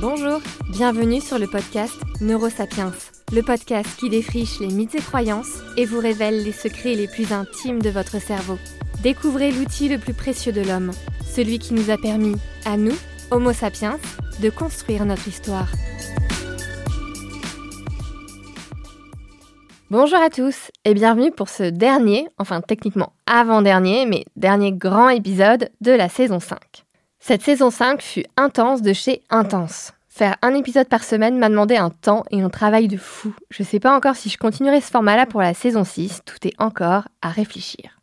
Bonjour, bienvenue sur le podcast Neurosapiens, le podcast qui défriche les mythes et croyances et vous révèle les secrets les plus intimes de votre cerveau. Découvrez l'outil le plus précieux de l'homme, celui qui nous a permis, à nous, Homo sapiens, de construire notre histoire. Bonjour à tous et bienvenue pour ce dernier, enfin techniquement avant-dernier, mais dernier grand épisode de la saison 5. Cette saison 5 fut intense de chez Intense. Faire un épisode par semaine m'a demandé un temps et un travail de fou. Je sais pas encore si je continuerai ce format-là pour la saison 6, tout est encore à réfléchir.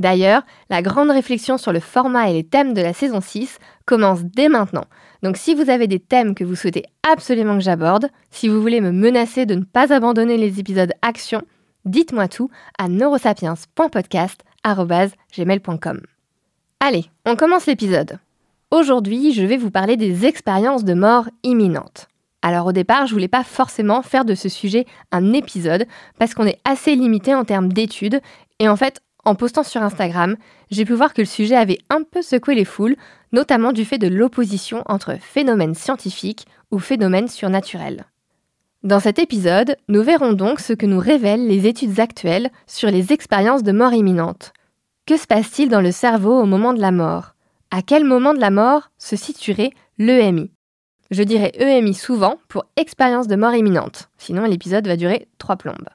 D'ailleurs, la grande réflexion sur le format et les thèmes de la saison 6 commence dès maintenant. Donc si vous avez des thèmes que vous souhaitez absolument que j'aborde, si vous voulez me menacer de ne pas abandonner les épisodes action, dites-moi tout à neurosapiens.podcast.gmail.com. Allez, on commence l'épisode. Aujourd'hui, je vais vous parler des expériences de mort imminente. Alors au départ, je voulais pas forcément faire de ce sujet un épisode parce qu'on est assez limité en termes d'études et en fait, en postant sur Instagram, j'ai pu voir que le sujet avait un peu secoué les foules, notamment du fait de l'opposition entre phénomènes scientifiques ou phénomènes surnaturels. Dans cet épisode, nous verrons donc ce que nous révèlent les études actuelles sur les expériences de mort imminente. Que se passe-t-il dans le cerveau au moment de la mort? À quel moment de la mort se situerait l'EMI? Je dirais EMI souvent pour expérience de mort imminente, sinon l'épisode va durer trois plombes.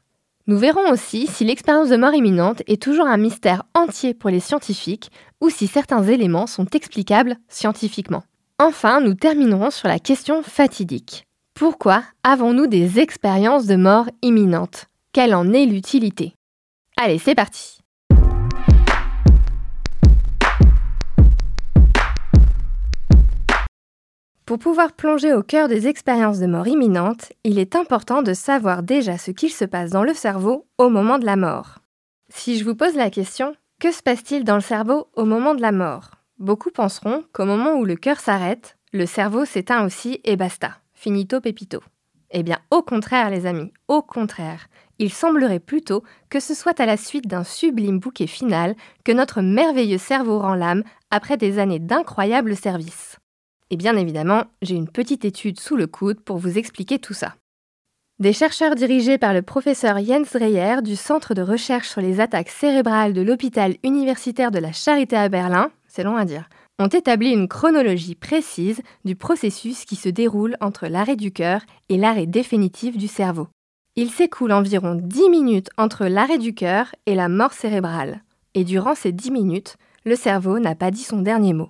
Nous verrons aussi si l'expérience de mort imminente est toujours un mystère entier pour les scientifiques ou si certains éléments sont explicables scientifiquement. Enfin, nous terminerons sur la question fatidique. Pourquoi avons-nous des expériences de mort imminente? Quelle en est l'utilité? Allez, c'est parti Pour pouvoir plonger au cœur des expériences de mort imminente, il est important de savoir déjà ce qu'il se passe dans le cerveau au moment de la mort. Si je vous pose la question, que se passe-t-il dans le cerveau au moment de la mort? Beaucoup penseront qu'au moment où le cœur s'arrête, le cerveau s'éteint aussi et basta. Finito pepito. Eh bien, au contraire, les amis, au contraire. Il semblerait plutôt que ce soit à la suite d'un sublime bouquet final que notre merveilleux cerveau rend l'âme après des années d'incroyables services. Et bien évidemment, j'ai une petite étude sous le coude pour vous expliquer tout ça. Des chercheurs dirigés par le professeur Jens Reyer du Centre de recherche sur les attaques cérébrales de l'hôpital universitaire de la Charité à Berlin, c'est long à dire, ont établi une chronologie précise du processus qui se déroule entre l'arrêt du cœur et l'arrêt définitif du cerveau. Il s'écoule environ 10 minutes entre l'arrêt du cœur et la mort cérébrale. Et durant ces 10 minutes, le cerveau n'a pas dit son dernier mot.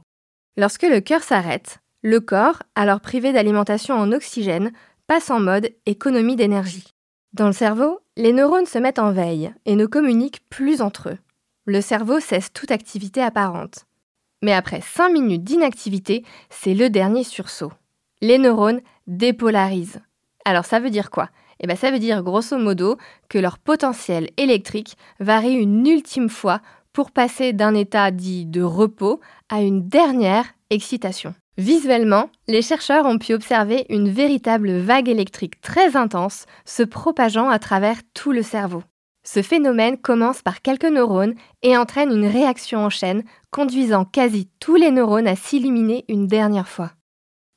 Lorsque le cœur s'arrête, le corps, alors privé d'alimentation en oxygène, passe en mode économie d'énergie. Dans le cerveau, les neurones se mettent en veille et ne communiquent plus entre eux. Le cerveau cesse toute activité apparente. Mais après 5 minutes d'inactivité, c'est le dernier sursaut. Les neurones dépolarisent. Alors ça veut dire quoi? Eh bien ça veut dire grosso modo que leur potentiel électrique varie une ultime fois pour passer d'un état dit de repos à une dernière excitation. Visuellement, les chercheurs ont pu observer une véritable vague électrique très intense se propageant à travers tout le cerveau. Ce phénomène commence par quelques neurones et entraîne une réaction en chaîne, conduisant quasi tous les neurones à s'illuminer une dernière fois.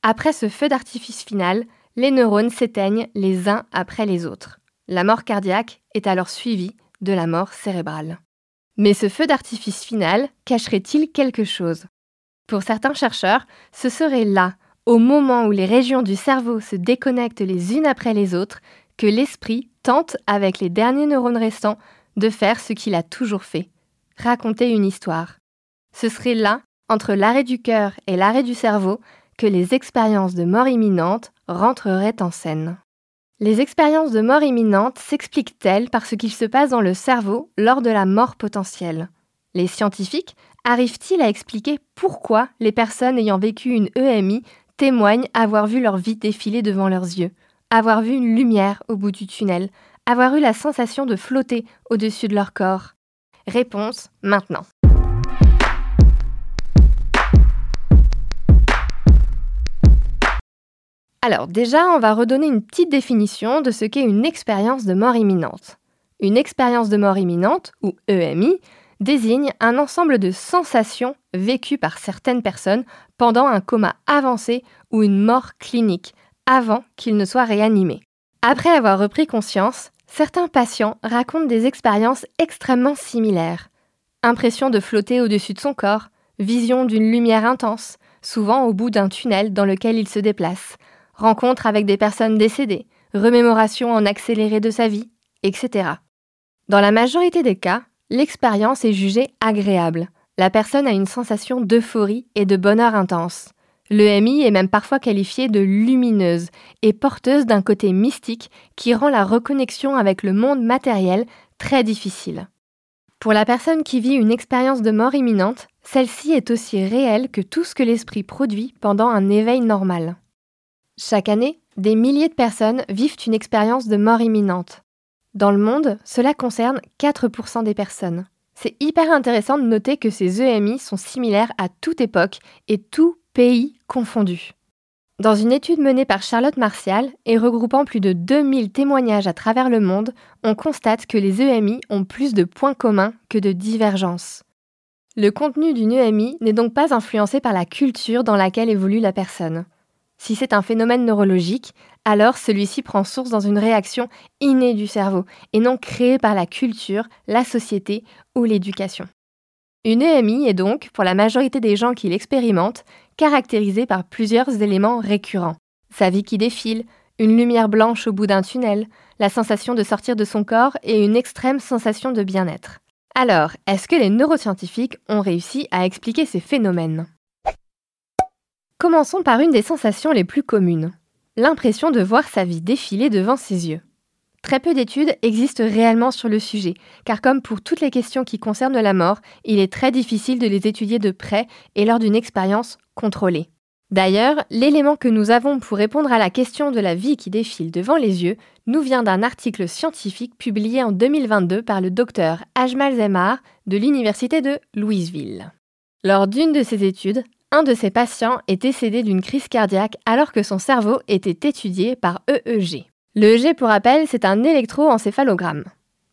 Après ce feu d'artifice final, les neurones s'éteignent les uns après les autres. La mort cardiaque est alors suivie de la mort cérébrale. Mais ce feu d'artifice final cacherait-il quelque chose? Pour certains chercheurs, ce serait là, au moment où les régions du cerveau se déconnectent les unes après les autres, que l'esprit tente, avec les derniers neurones restants, de faire ce qu'il a toujours fait, raconter une histoire. Ce serait là, entre l'arrêt du cœur et l'arrêt du cerveau, que les expériences de mort imminente rentreraient en scène. Les expériences de mort imminente s'expliquent-elles par ce qu'il se passe dans le cerveau lors de la mort potentielle? Les scientifiques arrive-t-il à expliquer pourquoi les personnes ayant vécu une EMI témoignent avoir vu leur vie défiler devant leurs yeux, avoir vu une lumière au bout du tunnel, avoir eu la sensation de flotter au-dessus de leur corps? Réponse maintenant. Alors déjà, on va redonner une petite définition de ce qu'est une expérience de mort imminente. Une expérience de mort imminente, ou EMI, désigne un ensemble de sensations vécues par certaines personnes pendant un coma avancé ou une mort clinique, avant qu'il ne soit réanimé. Après avoir repris conscience, certains patients racontent des expériences extrêmement similaires. Impression de flotter au-dessus de son corps, vision d'une lumière intense, souvent au bout d'un tunnel dans lequel il se déplace, rencontre avec des personnes décédées, remémoration en accéléré de sa vie, etc. Dans la majorité des cas, l'expérience est jugée agréable. La personne a une sensation d'euphorie et de bonheur intense. L'EMI est même parfois qualifiée de lumineuse et porteuse d'un côté mystique qui rend la reconnexion avec le monde matériel très difficile. Pour la personne qui vit une expérience de mort imminente, celle-ci est aussi réelle que tout ce que l'esprit produit pendant un éveil normal. Chaque année, des milliers de personnes vivent une expérience de mort imminente. Dans le monde, cela concerne 4% des personnes. C'est hyper intéressant de noter que ces EMI sont similaires à toute époque et tout pays confondu. Dans une étude menée par Charlotte Martial et regroupant plus de 2000 témoignages à travers le monde, on constate que les EMI ont plus de points communs que de divergences. Le contenu d'une EMI n'est donc pas influencé par la culture dans laquelle évolue la personne. Si c'est un phénomène neurologique, alors celui-ci prend source dans une réaction innée du cerveau et non créée par la culture, la société ou l'éducation. Une EMI est donc, pour la majorité des gens qui l'expérimentent, caractérisée par plusieurs éléments récurrents. Sa vie qui défile, une lumière blanche au bout d'un tunnel, la sensation de sortir de son corps et une extrême sensation de bien-être. Alors, est-ce que les neuroscientifiques ont réussi à expliquer ces phénomènes? Commençons par une des sensations les plus communes, l'impression de voir sa vie défiler devant ses yeux. Très peu d'études existent réellement sur le sujet, car comme pour toutes les questions qui concernent la mort, il est très difficile de les étudier de près et lors d'une expérience contrôlée. D'ailleurs, l'élément que nous avons pour répondre à la question de la vie qui défile devant les yeux nous vient d'un article scientifique publié en 2022 par le docteur Ajmal Zemar de l'Université de Louisville. Lors d'une de ses études, un de ses patients est décédé d'une crise cardiaque alors que son cerveau était étudié par EEG. L'EEG, pour rappel, c'est un électroencéphalogramme.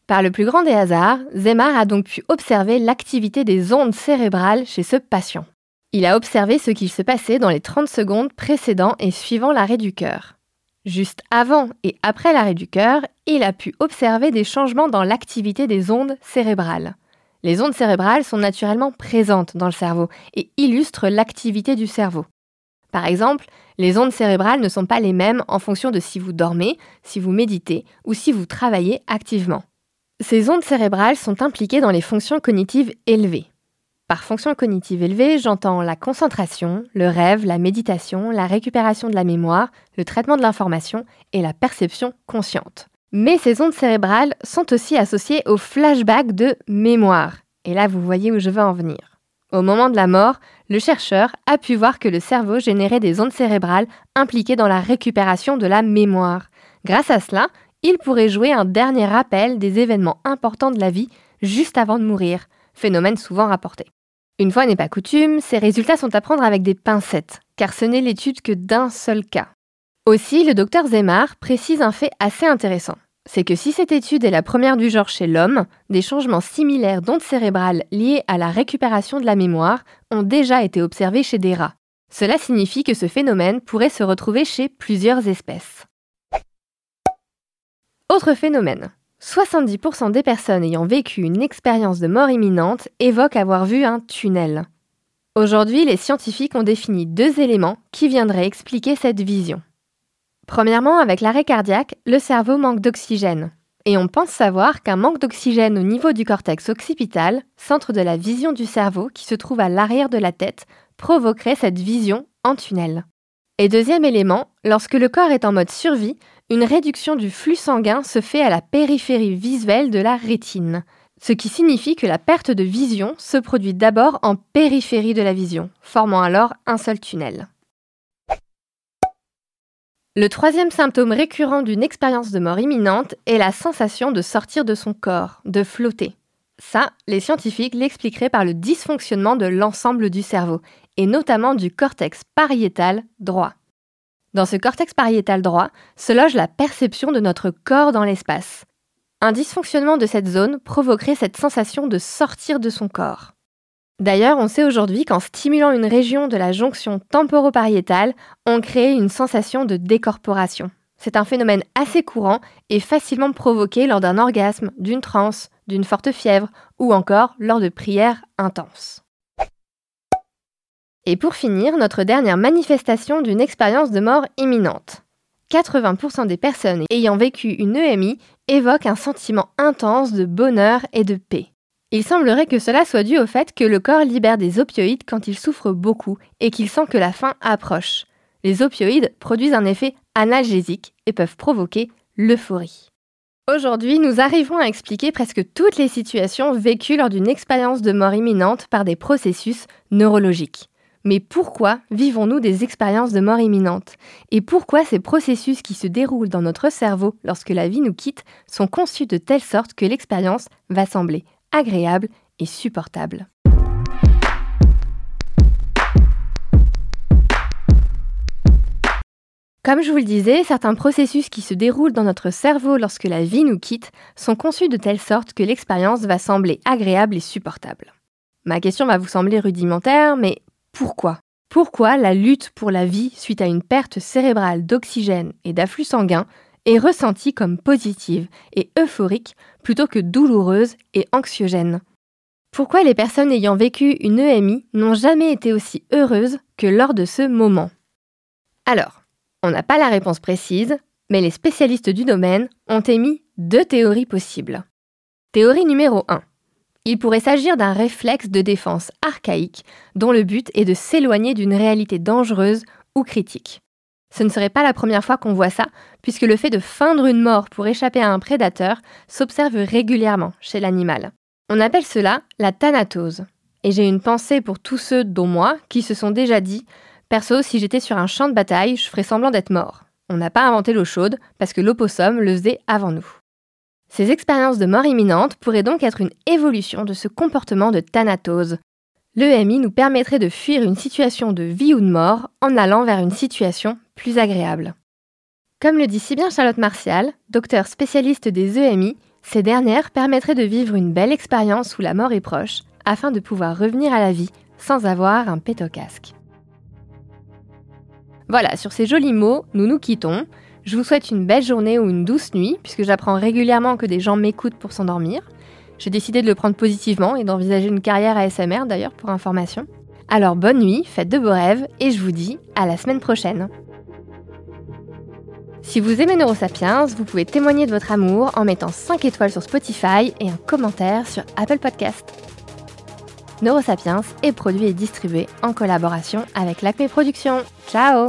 Par le plus grand des hasards, Zemar a donc pu observer l'activité des ondes cérébrales chez ce patient. Il a observé ce qu'il se passait dans les 30 secondes précédant et suivant l'arrêt du cœur. Juste avant et après l'arrêt du cœur, il a pu observer des changements dans l'activité des ondes cérébrales. Les ondes cérébrales sont naturellement présentes dans le cerveau et illustrent l'activité du cerveau. Par exemple, les ondes cérébrales ne sont pas les mêmes en fonction de si vous dormez, si vous méditez ou si vous travaillez activement. Ces ondes cérébrales sont impliquées dans les fonctions cognitives élevées. Par fonction cognitive élevée, j'entends la concentration, le rêve, la méditation, la récupération de la mémoire, le traitement de l'information et la perception consciente. Mais ces ondes cérébrales sont aussi associées au flashback de mémoire. Et là, vous voyez où je veux en venir. Au moment de la mort, le chercheur a pu voir que le cerveau générait des ondes cérébrales impliquées dans la récupération de la mémoire. Grâce à cela, il pourrait jouer un dernier rappel des événements importants de la vie juste avant de mourir, phénomène souvent rapporté. Une fois n'est pas coutume, ces résultats sont à prendre avec des pincettes, car ce n'est l'étude que d'un seul cas. Aussi, le docteur Zemar précise un fait assez intéressant. C'est que si cette étude est la première du genre chez l'homme, des changements similaires d'ondes cérébrales liés à la récupération de la mémoire ont déjà été observés chez des rats. Cela signifie que ce phénomène pourrait se retrouver chez plusieurs espèces. Autre phénomène. 70% des personnes ayant vécu une expérience de mort imminente évoquent avoir vu un tunnel. Aujourd'hui, les scientifiques ont défini deux éléments qui viendraient expliquer cette vision. Premièrement, avec l'arrêt cardiaque, le cerveau manque d'oxygène. Et on pense savoir qu'un manque d'oxygène au niveau du cortex occipital, centre de la vision du cerveau qui se trouve à l'arrière de la tête, provoquerait cette vision en tunnel. Et deuxième élément, lorsque le corps est en mode survie, une réduction du flux sanguin se fait à la périphérie visuelle de la rétine, ce qui signifie que la perte de vision se produit d'abord en périphérie de la vision, formant alors un seul tunnel. Le troisième symptôme récurrent d'une expérience de mort imminente est la sensation de sortir de son corps, de flotter. Ça, les scientifiques l'expliqueraient par le dysfonctionnement de l'ensemble du cerveau, et notamment du cortex pariétal droit. Dans ce cortex pariétal droit se loge la perception de notre corps dans l'espace. Un dysfonctionnement de cette zone provoquerait cette sensation de sortir de son corps. D'ailleurs, on sait aujourd'hui qu'en stimulant une région de la jonction temporopariétale, on crée une sensation de décorporation. C'est un phénomène assez courant et facilement provoqué lors d'un orgasme, d'une transe, d'une forte fièvre ou encore lors de prières intenses. Et pour finir, notre dernière manifestation d'une expérience de mort imminente. 80% des personnes ayant vécu une EMI évoquent un sentiment intense de bonheur et de paix. Il semblerait que cela soit dû au fait que le corps libère des opioïdes quand il souffre beaucoup et qu'il sent que la fin approche. Les opioïdes produisent un effet analgésique et peuvent provoquer l'euphorie. Aujourd'hui, nous arrivons à expliquer presque toutes les situations vécues lors d'une expérience de mort imminente par des processus neurologiques. Mais pourquoi vivons-nous des expériences de mort imminente? Et pourquoi ces processus qui se déroulent dans notre cerveau lorsque la vie nous quitte sont conçus de telle sorte que l'expérience va sembler agréable et supportable. Comme je vous le disais, certains processus qui se déroulent dans notre cerveau lorsque la vie nous quitte sont conçus de telle sorte que l'expérience va sembler agréable et supportable. Ma question va vous sembler rudimentaire, mais pourquoi? Pourquoi la lutte pour la vie suite à une perte cérébrale d'oxygène et d'afflux sanguin est ressentie comme positive et euphorique plutôt que douloureuse et anxiogène. Pourquoi les personnes ayant vécu une EMI n'ont jamais été aussi heureuses que lors de ce moment? Alors, on n'a pas la réponse précise, mais les spécialistes du domaine ont émis deux théories possibles. Théorie numéro 1. Il pourrait s'agir d'un réflexe de défense archaïque dont le but est de s'éloigner d'une réalité dangereuse ou critique. Ce ne serait pas la première fois qu'on voit ça, puisque le fait de feindre une mort pour échapper à un prédateur s'observe régulièrement chez l'animal. On appelle cela la thanatose. Et j'ai une pensée pour tous ceux, dont moi, qui se sont déjà dit Perso, si j'étais sur un champ de bataille, je ferais semblant d'être mort. On n'a pas inventé l'eau chaude, parce que l'opossum le faisait avant nous. Ces expériences de mort imminente pourraient donc être une évolution de ce comportement de thanatose, L'EMI nous permettrait de fuir une situation de vie ou de mort en allant vers une situation plus agréable. Comme le dit si bien Charlotte Martial, docteur spécialiste des EMI, ces dernières permettraient de vivre une belle expérience où la mort est proche, afin de pouvoir revenir à la vie sans avoir un pet au casque. Voilà, sur ces jolis mots, nous nous quittons. Je vous souhaite une belle journée ou une douce nuit, puisque j'apprends régulièrement que des gens m'écoutent pour s'endormir. J'ai décidé de le prendre positivement et d'envisager une carrière ASMR d'ailleurs pour information. Alors bonne nuit, faites de beaux rêves et je vous dis à la semaine prochaine. Si vous aimez Neurosapiens, vous pouvez témoigner de votre amour en mettant 5 étoiles sur Spotify et un commentaire sur Apple Podcast. Neurosapiens est produit et distribué en collaboration avec l'Acme Productions. Ciao